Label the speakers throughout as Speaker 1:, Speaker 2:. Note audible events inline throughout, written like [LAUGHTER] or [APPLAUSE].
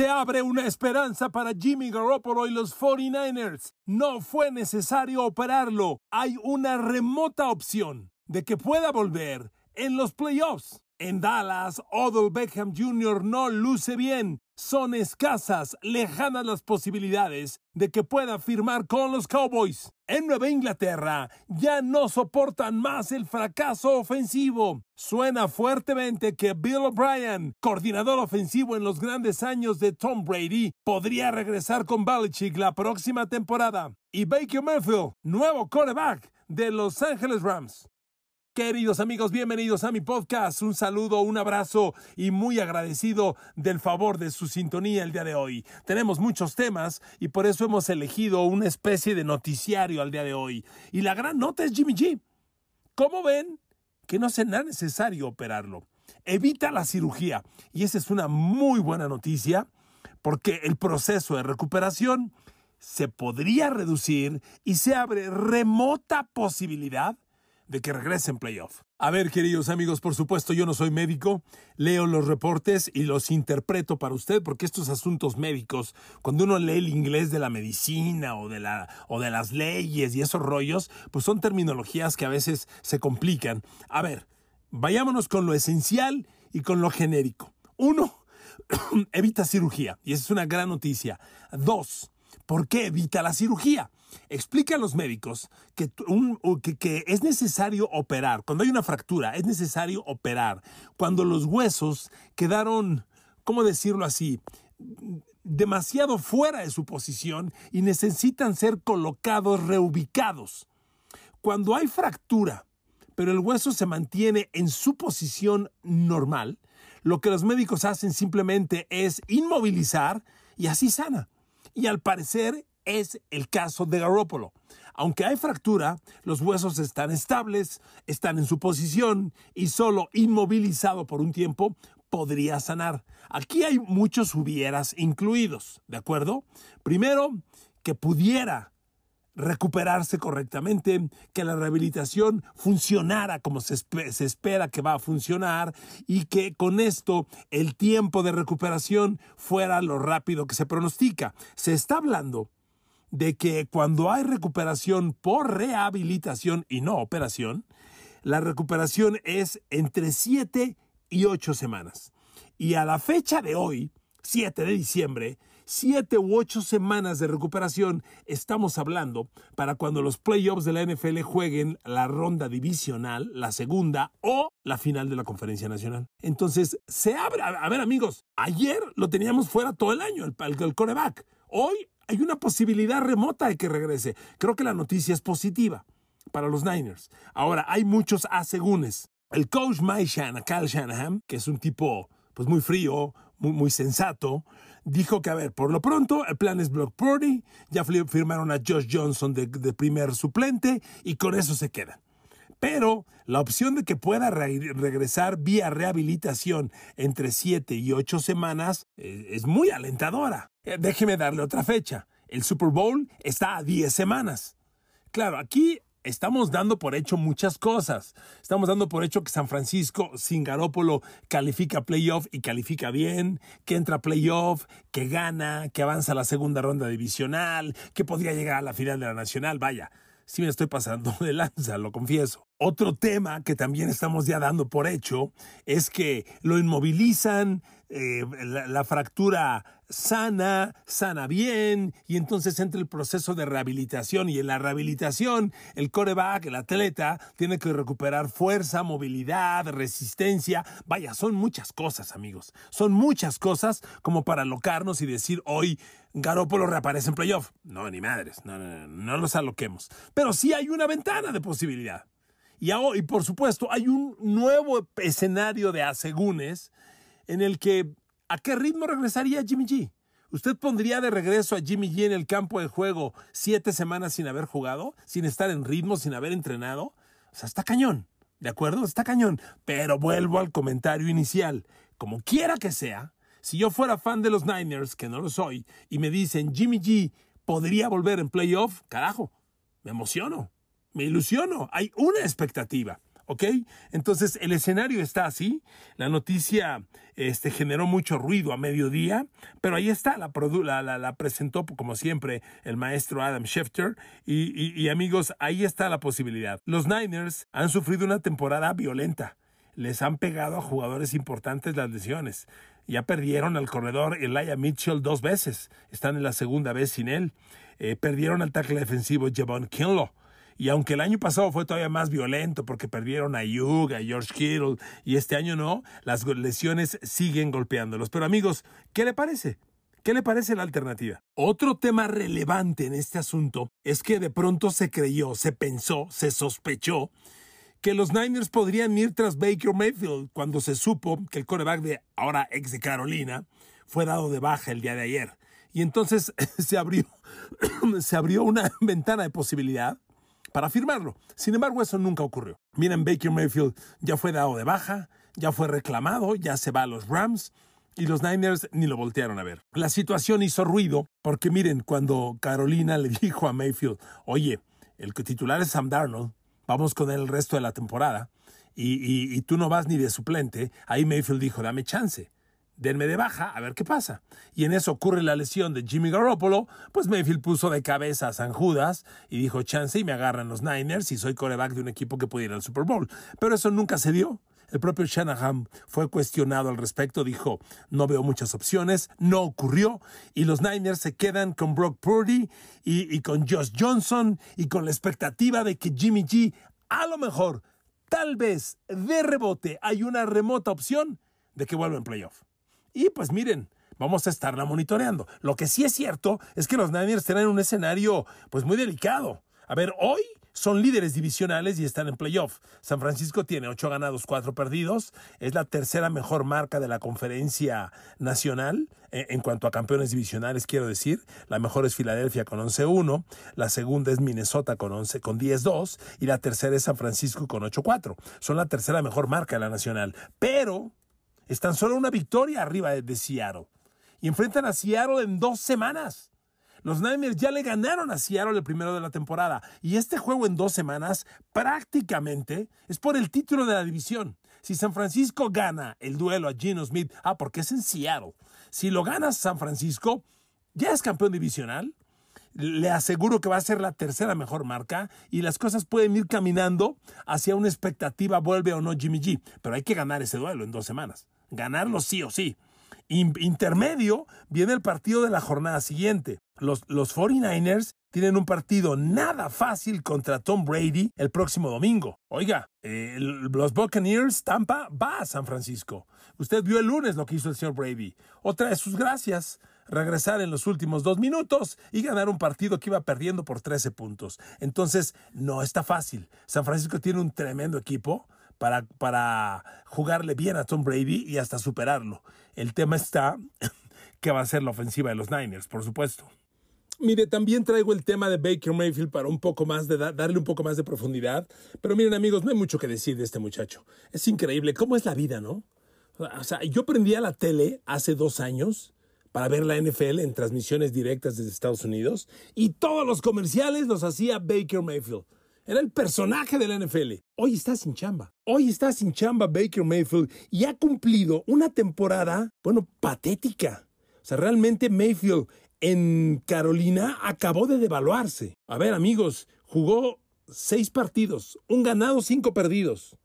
Speaker 1: Se abre una esperanza para Jimmy Garoppolo y los 49ers. No fue necesario operarlo. Hay una remota opción de que pueda volver en los playoffs. En Dallas, Odell Beckham Jr. no luce bien. Son escasas, lejanas las posibilidades de que pueda firmar con los Cowboys. En Nueva Inglaterra ya no soportan más el fracaso ofensivo. Suena fuertemente que Bill O'Brien, coordinador ofensivo en los grandes años de Tom Brady, podría regresar con Belichick la próxima temporada. Y Baker Mayfield, nuevo quarterback de Los Angeles Rams. Queridos amigos, bienvenidos a mi podcast. Un saludo, un abrazo y muy agradecido del favor de su sintonía el día de hoy. Tenemos muchos temas y por eso hemos elegido una especie de noticiario al día de hoy. Y la gran nota es Jimmy G. ¿Cómo ven? Que no será necesario operarlo. Evita la cirugía. Y esa es una muy buena noticia porque el proceso de recuperación se podría reducir y se abre remota posibilidad de que regrese en playoff. A ver, queridos amigos, por supuesto, yo no soy médico, leo los reportes y los interpreto para usted, porque estos asuntos médicos, cuando uno lee el inglés de la medicina o de, la, o de las leyes y esos rollos, pues son terminologías que a veces se complican. A ver, vayámonos con lo esencial y con lo genérico. Uno, [COUGHS] evita cirugía, y esa es una gran noticia. Dos, ¿por qué evita la cirugía? Explican los médicos que, es necesario operar. Cuando hay una fractura, es necesario operar. Cuando los huesos quedaron, ¿cómo decirlo así? demasiado fuera de su posición y necesitan ser colocados, reubicados. Cuando hay fractura, pero el hueso se mantiene en su posición normal, lo que los médicos hacen simplemente es inmovilizar y así sana. Y al parecer es el caso de Garoppolo. Aunque hay fractura, los huesos están estables, están en su posición y solo inmovilizado por un tiempo podría sanar. Aquí hay muchos hubieras incluidos, ¿de acuerdo? Primero, que pudiera recuperarse correctamente, que la rehabilitación funcionara como se, se, espera que va a funcionar y que con esto el tiempo de recuperación fuera lo rápido que se pronostica. Se está hablando de que cuando hay recuperación por rehabilitación y no operación, la recuperación es entre 7 y 8 semanas. Y a la fecha de hoy, 7 de diciembre, 7 u 8 semanas de recuperación estamos hablando para cuando los playoffs de la NFL jueguen la ronda divisional, la segunda o la final de la conferencia nacional. Entonces, se abre, a ver amigos, ayer lo teníamos fuera todo el año, el, el, el coreback. Hoy hay una posibilidad remota de que regrese. Creo que la noticia es positiva para los Niners. Ahora, hay muchos asegúnes. El coach Mike Shanahan, Kyle Shanahan, que es un tipo pues muy frío, muy, muy, sensato, dijo que, a ver, por lo pronto el plan es Block Purdy, ya firmaron a Josh Johnson de, primer suplente y con eso se quedan. Pero la opción de que pueda regresar vía rehabilitación entre 7 y 8 semanas eh, es muy alentadora. Eh, déjeme darle otra fecha. El Super Bowl está a 10 semanas. Claro, aquí estamos dando por hecho muchas cosas. Estamos dando por hecho que San Francisco sin Garópolo califica playoff y califica bien, que entra playoff, que gana, que avanza a la segunda ronda divisional, que podría llegar a la final de la nacional. Vaya, sí me estoy pasando de lanza, lo confieso. Otro tema que también estamos ya dando por hecho es que lo inmovilizan, eh, la, fractura sana, sana bien, y entonces entra el proceso de rehabilitación. Y en la rehabilitación, el coreback, el atleta, tiene que recuperar fuerza, movilidad, resistencia. Vaya, son muchas cosas, amigos. Son muchas cosas como para alocarnos y decir hoy Garópolo reaparece en playoff. No, ni madres, no, no, no, no los aloquemos. Pero sí hay una ventana de posibilidad. Y, por supuesto, hay un nuevo escenario de asegúnes en el que ¿a qué ritmo regresaría Jimmy G? ¿Usted pondría de regreso a Jimmy G en el campo de juego siete semanas sin haber jugado, sin estar en ritmo, sin haber entrenado? O sea, está cañón, ¿de acuerdo? Está cañón. Pero vuelvo al comentario inicial. Como quiera que sea, si yo fuera fan de los Niners, que no lo soy, y me dicen Jimmy G podría volver en playoff, carajo, me emociono me ilusiono, hay una expectativa. ¿Ok? Entonces el escenario está así, la noticia este, generó mucho ruido a mediodía, pero ahí está, la, la, presentó como siempre el maestro Adam Schefter y, amigos, ahí está la posibilidad. Los Niners han sufrido una temporada violenta, les han pegado a jugadores importantes las lesiones. Ya perdieron al corredor Elijah Mitchell dos veces. Están en la segunda vez sin él. Eh, perdieron al tackle defensivo Javon Kinlaw. Y aunque el año pasado fue todavía más violento porque perdieron a Hugh, a George Kittle, y este año no, las lesiones siguen golpeándolos. Pero amigos, ¿qué le parece? ¿Qué le parece la alternativa? Otro tema relevante en este asunto es que de pronto se creyó, se pensó, se sospechó que los Niners podrían ir tras Baker Mayfield cuando se supo que el coreback de ahora ex de Carolina fue dado de baja el día de ayer. Y entonces [LAUGHS] se abrió, [COUGHS] se abrió una [LAUGHS] ventana de posibilidad para firmarlo. Sin embargo, eso nunca ocurrió. Miren, Baker Mayfield ya fue dado de baja, ya fue reclamado, ya se va a los Rams y los Niners ni lo voltearon a ver. La situación hizo ruido porque miren, cuando Carolina le [LAUGHS] dijo a Mayfield, oye, el titular es Sam Darnold, vamos con él el resto de la temporada, y, y tú no vas ni de suplente, ahí Mayfield dijo, dame chance denme de baja a ver qué pasa. Y en eso ocurre la lesión de Jimmy Garoppolo, pues Mayfield puso de cabeza a San Judas y dijo chance y me agarran los Niners y soy coreback de un equipo que pudiera ir al Super Bowl. Pero eso nunca se dio. El propio Shanahan fue cuestionado al respecto, dijo, no veo muchas opciones, no ocurrió, y los Niners se quedan con Brock Purdy y, y con Josh Johnson y con la expectativa de que Jimmy G a lo mejor, tal vez de rebote, hay una remota opción de que vuelva en playoff. Y pues miren, vamos a estarla monitoreando. Lo que sí es cierto es que los Niners tienen un escenario pues muy delicado. A ver, hoy son líderes divisionales y están en playoff. San Francisco tiene ocho ganados, cuatro perdidos. Es la tercera mejor marca de la conferencia nacional eh, en cuanto a campeones divisionales, quiero decir. La mejor es Filadelfia con 11-1. La segunda es Minnesota con, 11, con 10-2. Y la tercera es San Francisco con 8-4. Son la tercera mejor marca de la nacional. Pero están solo una victoria arriba de, Seattle. Y enfrentan a Seattle en dos semanas. Los Niners ya le ganaron a Seattle el primero de la temporada. Y este juego en dos semanas prácticamente es por el título de la división. Si San Francisco gana el duelo a Gino Smith, ah, porque es en Seattle. Si lo gana San Francisco, ya es campeón divisional le aseguro que va a ser la tercera mejor marca y las cosas pueden ir caminando hacia una expectativa, vuelve o no Jimmy G. Pero hay que ganar ese duelo en dos semanas. Ganarlo sí o sí. Intermedio viene el partido de la jornada siguiente. Los, los 49ers tienen un partido nada fácil contra Tom Brady el próximo domingo. Oiga, los Buccaneers, Tampa, va a San Francisco. Usted vio el lunes lo que hizo el señor Brady. Otra de sus gracias regresar en los últimos dos minutos y ganar un partido que iba perdiendo por 13 puntos. Entonces, no está fácil. San Francisco tiene un tremendo equipo para, para jugarle bien a Tom Brady y hasta superarlo. El tema está [COUGHS] que va a ser la ofensiva de los Niners, por supuesto. Mire, también traigo el tema de Baker Mayfield para un poco más de darle un poco más de profundidad. Pero miren, amigos, no hay mucho que decir de este muchacho. Es increíble cómo es la vida, ¿no? O sea, yo prendí a la tele hace dos años para ver la NFL en transmisiones directas desde Estados Unidos y todos los comerciales los hacía Baker Mayfield. Era el personaje de la NFL. Hoy está sin chamba. Hoy está sin chamba Baker Mayfield y ha cumplido una temporada, bueno, patética. O sea, realmente Mayfield en Carolina acabó de devaluarse. A ver, amigos, jugó seis partidos, un ganado, cinco perdidos.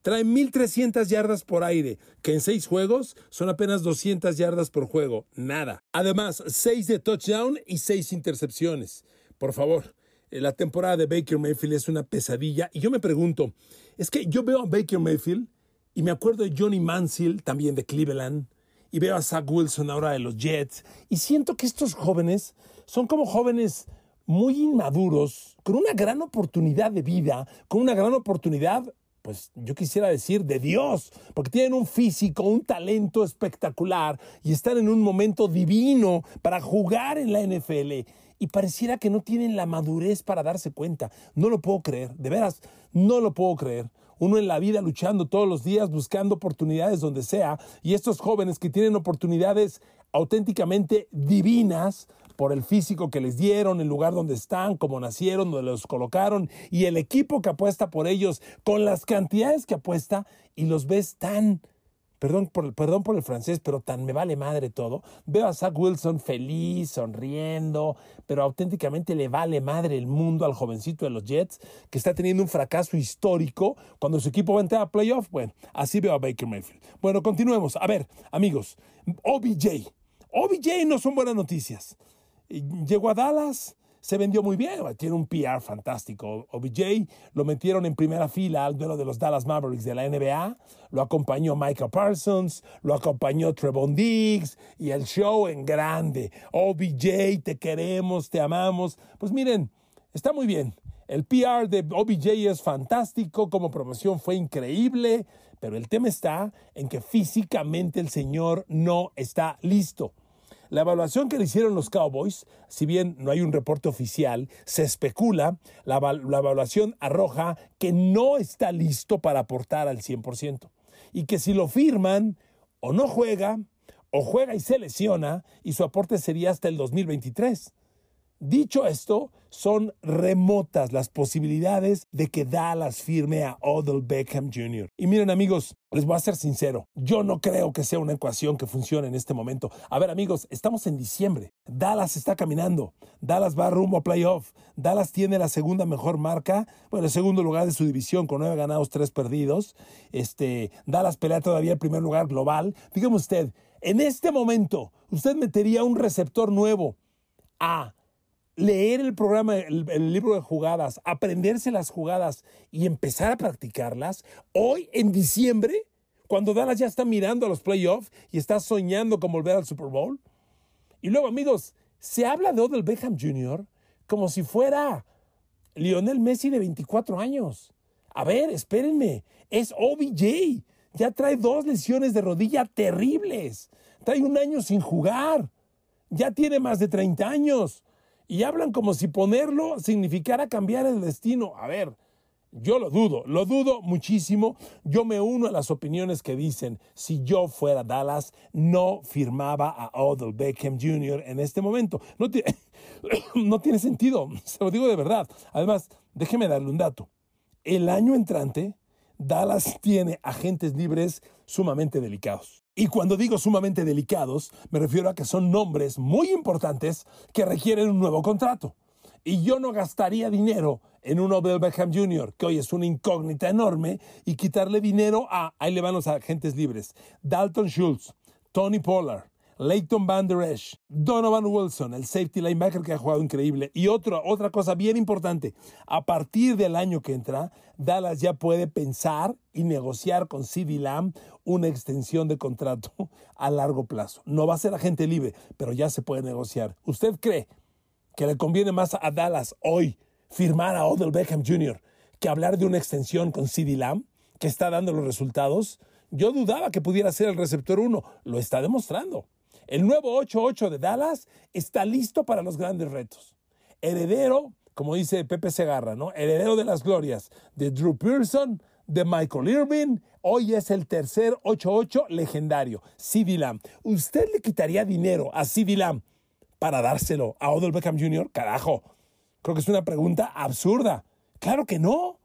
Speaker 1: Trae 1.300 yardas por aire, que en seis juegos son apenas 200 yardas por juego. Nada. Además, seis de touchdown y seis intercepciones. Por favor, la temporada de Baker Mayfield es una pesadilla. Y yo me pregunto, es que yo veo a Baker Mayfield y me acuerdo de Johnny Manziel, también de Cleveland, y veo a Zach Wilson ahora de los Jets, y siento que estos jóvenes son como jóvenes muy inmaduros, con una gran oportunidad de vida, con una gran oportunidad pues yo quisiera decir de Dios, porque tienen un físico, un talento espectacular y están en un momento divino para jugar en la NFL. Y pareciera que no tienen la madurez para darse cuenta. No lo puedo creer, de veras, no lo puedo creer. Uno en la vida luchando todos los días, buscando oportunidades donde sea, y estos jóvenes que tienen oportunidades auténticamente divinas, por el físico que les dieron, el lugar donde están, cómo nacieron, donde los colocaron y el equipo que apuesta por ellos con las cantidades que apuesta y los ves tan perdón por, perdón por el francés, pero tan me vale madre todo. Veo a Zach Wilson feliz, sonriendo, pero auténticamente le vale madre el mundo al jovencito de los Jets, que está teniendo un fracaso histórico cuando su equipo va a entrar a playoff. Bueno, así veo a Baker Mayfield. Bueno, continuemos. A ver, amigos, OBJ. OBJ no son buenas noticias. Llegó a Dallas, se vendió muy bien, tiene un PR fantástico. OBJ lo metieron en primera fila al duelo de los Dallas Mavericks de la NBA, lo acompañó Michael Parsons, lo acompañó Trevon Diggs y el show en grande. OBJ, te queremos, te amamos. Pues miren, está muy bien. El PR de OBJ es fantástico, como promoción fue increíble, pero el tema está en que físicamente el señor no está listo. La evaluación que le hicieron los Cowboys, si bien no hay un reporte oficial, se especula, la, evaluación arroja que no está listo para aportar al 100% y que si lo firman o no juega, o juega y se lesiona, y su aporte sería hasta el 2023. Dicho esto, son remotas las posibilidades de que Dallas firme a Odell Beckham Jr. Y miren amigos, les voy a ser sincero, yo no creo que sea una ecuación que funcione en este momento. A ver amigos, estamos en diciembre, Dallas está caminando, Dallas va rumbo a playoff, Dallas tiene la segunda mejor marca, bueno, el segundo lugar de su división con nueve ganados, tres perdidos. Este, Dallas pelea todavía el primer lugar global. Dígame usted, en este momento, usted metería un receptor nuevo a leer el programa, el, libro de jugadas, aprenderse las jugadas y empezar a practicarlas, hoy en diciembre, cuando Dallas ya está mirando a los playoffs y está soñando con volver al Super Bowl. Y luego, amigos, se habla de Odell Beckham Jr. como si fuera Lionel Messi de 24 años. A ver, espérenme, es OBJ. Ya trae dos lesiones de rodilla terribles. Trae un año sin jugar. Ya tiene más de 30 años y hablan como si ponerlo significara cambiar el destino. A ver, yo lo dudo, lo dudo muchísimo. Yo me uno a las opiniones que dicen, si yo fuera Dallas, no firmaba a Odell Beckham Jr. en este momento. No, [COUGHS] no tiene sentido, [COUGHS] se lo digo de verdad. Además, déjeme darle un dato. El año entrante, Dallas tiene agentes libres sumamente delicados. Y cuando digo sumamente delicados, me refiero a que son nombres muy importantes que requieren un nuevo contrato. Y yo no gastaría dinero en un Odell Beckham Jr., que hoy es una incógnita enorme, y quitarle dinero a, ahí le van los agentes libres, Dalton Schultz, Tony Pollard, Leighton Van Der Esch, Donovan Wilson, el safety linebacker que ha jugado increíble. Y otra otra cosa bien importante, a partir del año que entra, Dallas ya puede pensar y negociar con CD Lamb una extensión de contrato a largo plazo. No va a ser agente libre, pero ya se puede negociar. ¿Usted cree que le conviene más a Dallas hoy firmar a Odell Beckham Jr. que hablar de una extensión con CD Lamb, que está dando los resultados? Yo dudaba que pudiera ser el receptor 1, lo está demostrando. El nuevo 8-8 de Dallas está listo para los grandes retos. Heredero, como dice Pepe Segarra, ¿no? Heredero de las glorias de Drew Pearson, de Michael Irving. Hoy es el tercer 8-8 legendario, CD Lamb. ¿Usted le quitaría dinero a CD Lamb para dárselo a Odell Beckham Jr.? Carajo, creo que es una pregunta absurda. Claro que no.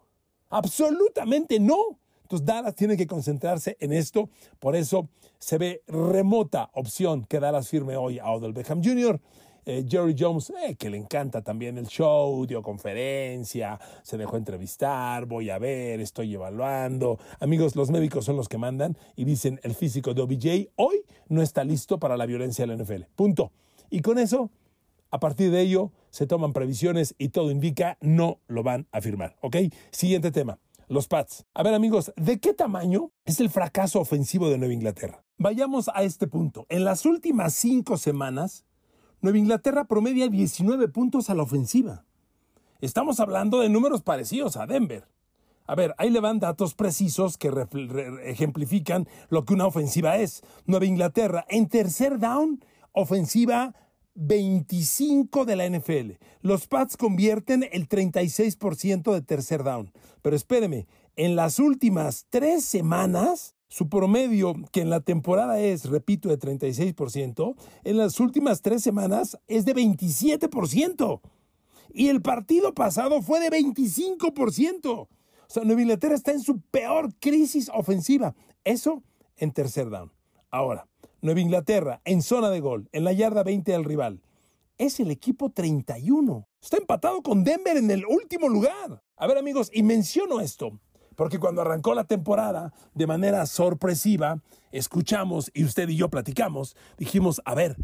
Speaker 1: Absolutamente no. Entonces Dallas tiene que concentrarse en esto. Por eso se ve remota opción que Dallas firme hoy a Odell Beckham Jr. Eh, Jerry Jones, eh, que le encanta también el show, dio conferencia, se dejó entrevistar, voy a ver, estoy evaluando. Amigos, los médicos son los que mandan y dicen el físico de OBJ hoy no está listo para la violencia de la NFL. Punto. Y con eso, a partir de ello, se toman previsiones y todo indica no lo van a firmar. ¿Ok? Siguiente tema los Pats. A ver amigos, ¿de qué tamaño es el fracaso ofensivo de Nueva Inglaterra? Vayamos a este punto. En las últimas cinco semanas, Nueva Inglaterra promedia 19 puntos a la ofensiva. Estamos hablando de números parecidos a Denver. A ver, ahí le van datos precisos que ejemplifican lo que una ofensiva es. Nueva Inglaterra en tercer down, ofensiva 25 de la NFL. Los Pats convierten el 36% de tercer down. Pero espéreme, en las últimas tres semanas, Su promedio, que en la temporada es, repito, de 36%, en las últimas tres semanas es de 27%. Y el partido pasado fue de 25%. O sea, Nueva Inglaterra está en su peor crisis ofensiva. Eso en tercer down. Ahora, Nueva Inglaterra en zona de gol, en la yarda 20 del rival. Es el equipo 31. Está empatado con Denver en el último lugar. A ver amigos, y menciono esto porque cuando arrancó la temporada, de manera sorpresiva, escuchamos y usted y yo platicamos, dijimos, a ver,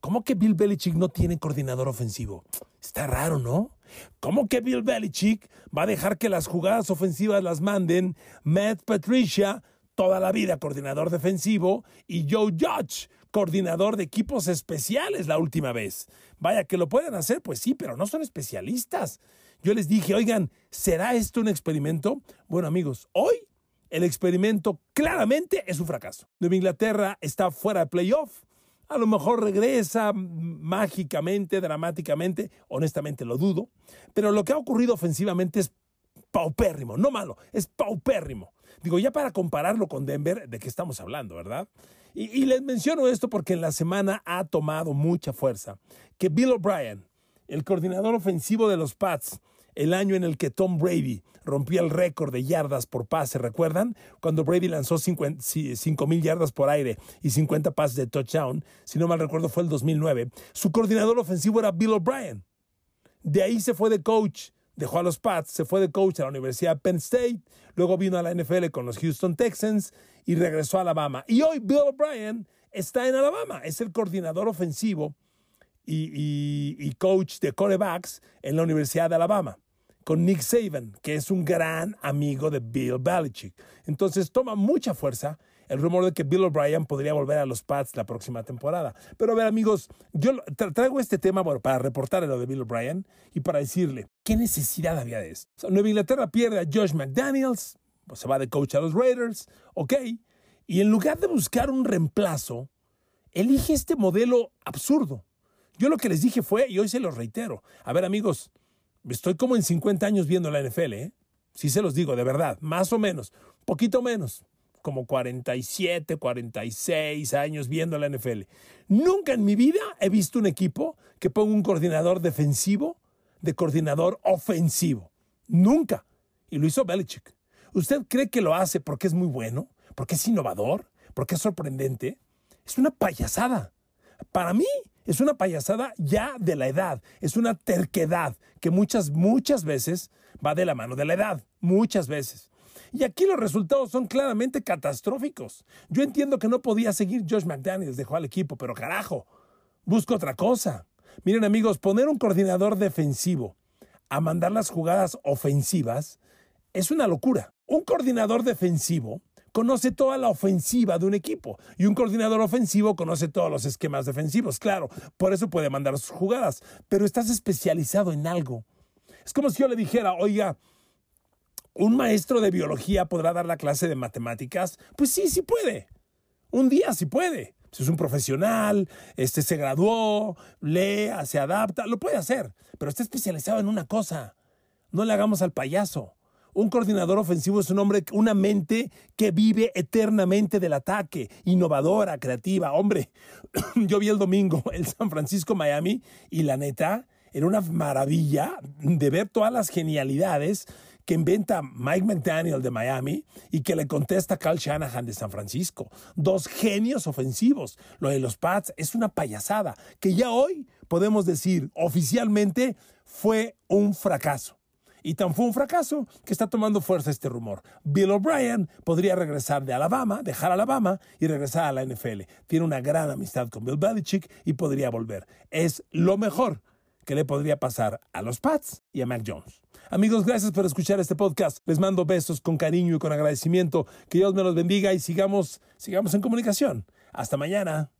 Speaker 1: ¿cómo que Bill Belichick no tiene coordinador ofensivo? Está raro, ¿no? ¿Cómo que Bill Belichick va a dejar que las jugadas ofensivas las manden Matt Patricia, toda la vida coordinador defensivo, y Joe Judge, coordinador de equipos especiales la última vez? Vaya, que lo pueden hacer, pues sí, pero no son especialistas. Yo les dije, oigan, ¿será esto un experimento? Bueno amigos, hoy el experimento claramente es un fracaso. Nueva Inglaterra está fuera de playoff. A lo mejor regresa mágicamente, dramáticamente, honestamente lo dudo, pero lo que ha ocurrido ofensivamente es paupérrimo, no malo, es paupérrimo. Digo, ya para compararlo con Denver, ¿de qué estamos hablando, verdad? Y, les menciono esto porque en la semana ha tomado mucha fuerza que Bill O'Brien, el coordinador ofensivo de los Pats, el año en el que Tom Brady rompía el récord de yardas por pase, ¿recuerdan? Cuando Brady lanzó 5 mil yardas por aire y 50 pases de touchdown, si no mal recuerdo fue el 2009, su coordinador ofensivo era Bill O'Brien. De ahí se fue de coach, dejó a los Pats, se fue de coach a la Universidad de Penn State, luego vino a la NFL con los Houston Texans y regresó a Alabama. Y hoy Bill O'Brien está en Alabama, es el coordinador ofensivo y, coach de corebacks en la Universidad de Alabama con Nick Saban, que es un gran amigo de Bill Belichick. Entonces toma mucha fuerza el rumor de que Bill O'Brien podría volver a los Pats la próxima temporada. Pero a ver, amigos, yo traigo este tema para reportar lo de Bill O'Brien y para decirle, ¿qué necesidad había de esto? Nueva Inglaterra pierde a Josh McDaniels, pues se va de coach a los Raiders, ok, y en lugar de buscar un reemplazo, elige este modelo absurdo yo lo que les dije fue, y hoy se los reitero, a ver amigos, estoy como en 50 años viendo la NFL, ¿eh? Sí se los digo, de verdad, más o menos, poquito menos, como 47, 46 años viendo la NFL. Nunca en mi vida he visto un equipo que ponga un coordinador defensivo de coordinador ofensivo. Nunca. Y lo hizo Belichick. ¿Usted cree que lo hace porque es muy bueno? ¿Porque es innovador? ¿Porque es sorprendente? Es una payasada. Para mí, es una payasada ya de la edad, es una terquedad que muchas, muchas veces va de la mano de la edad, muchas veces. Y aquí los resultados son claramente catastróficos. Yo entiendo que no podía seguir Josh McDaniels, dejó al equipo, pero carajo, busco otra cosa. Miren amigos, poner un coordinador defensivo a mandar las jugadas ofensivas es una locura. Un coordinador defensivo conoce toda la ofensiva de un equipo y un coordinador ofensivo conoce todos los esquemas defensivos, claro, por eso puede mandar sus jugadas, pero estás especializado en algo. Es como si yo le dijera, oiga, ¿un maestro de biología podrá dar la clase de matemáticas? Pues sí, sí puede. Un día sí puede. Si es un profesional, este se graduó, lee, se adapta, lo puede hacer, pero está especializado en una cosa. No le hagamos al payaso. Un coordinador ofensivo es un hombre, una mente que vive eternamente del ataque, innovadora, creativa. Hombre, [CLEARS THROAT] yo vi el domingo el San Francisco Miami y la neta, era una maravilla de ver todas las genialidades que inventa Mike McDaniel de Miami y que le contesta Carl Shanahan de San Francisco. Dos genios ofensivos. Lo de los Pats es una payasada que ya hoy podemos decir oficialmente fue un fracaso. Y tan fue un fracaso que está tomando fuerza este rumor. Bill O'Brien podría regresar de Alabama, dejar Alabama y regresar a la NFL. Tiene una gran amistad con Bill Belichick y podría volver. Es lo mejor que le podría pasar a los Pats y a Mac Jones. Amigos, gracias por escuchar este podcast. Les mando besos con cariño y con agradecimiento. Que Dios me los bendiga y sigamos, sigamos en comunicación. Hasta mañana.